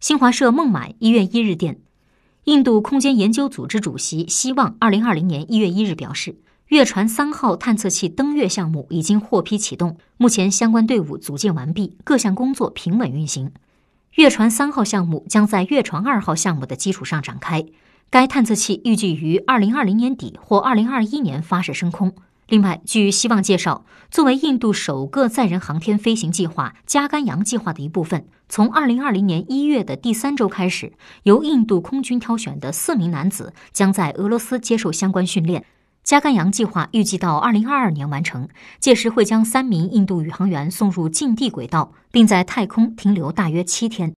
新华社孟买一月一日电，印度空间研究组织主席希望二零二零年一月一日表示，月船三号探测器登月项目已经获批启动，目前相关队伍组建完毕，各项工作平稳运行。月船三号项目将在月船二号项目的基础上展开。该探测器预计于二零二零年底或二零二一年发射升空。另外，据希望介绍，作为印度首个载人航天飞行计划“加甘扬计划”的一部分，从二零二零年一月的第三周开始，由印度空军挑选的四名男子将在俄罗斯接受相关训练。加甘扬计划预计到二零二二年完成，届时会将三名印度宇航员送入近地轨道，并在太空停留大约七天。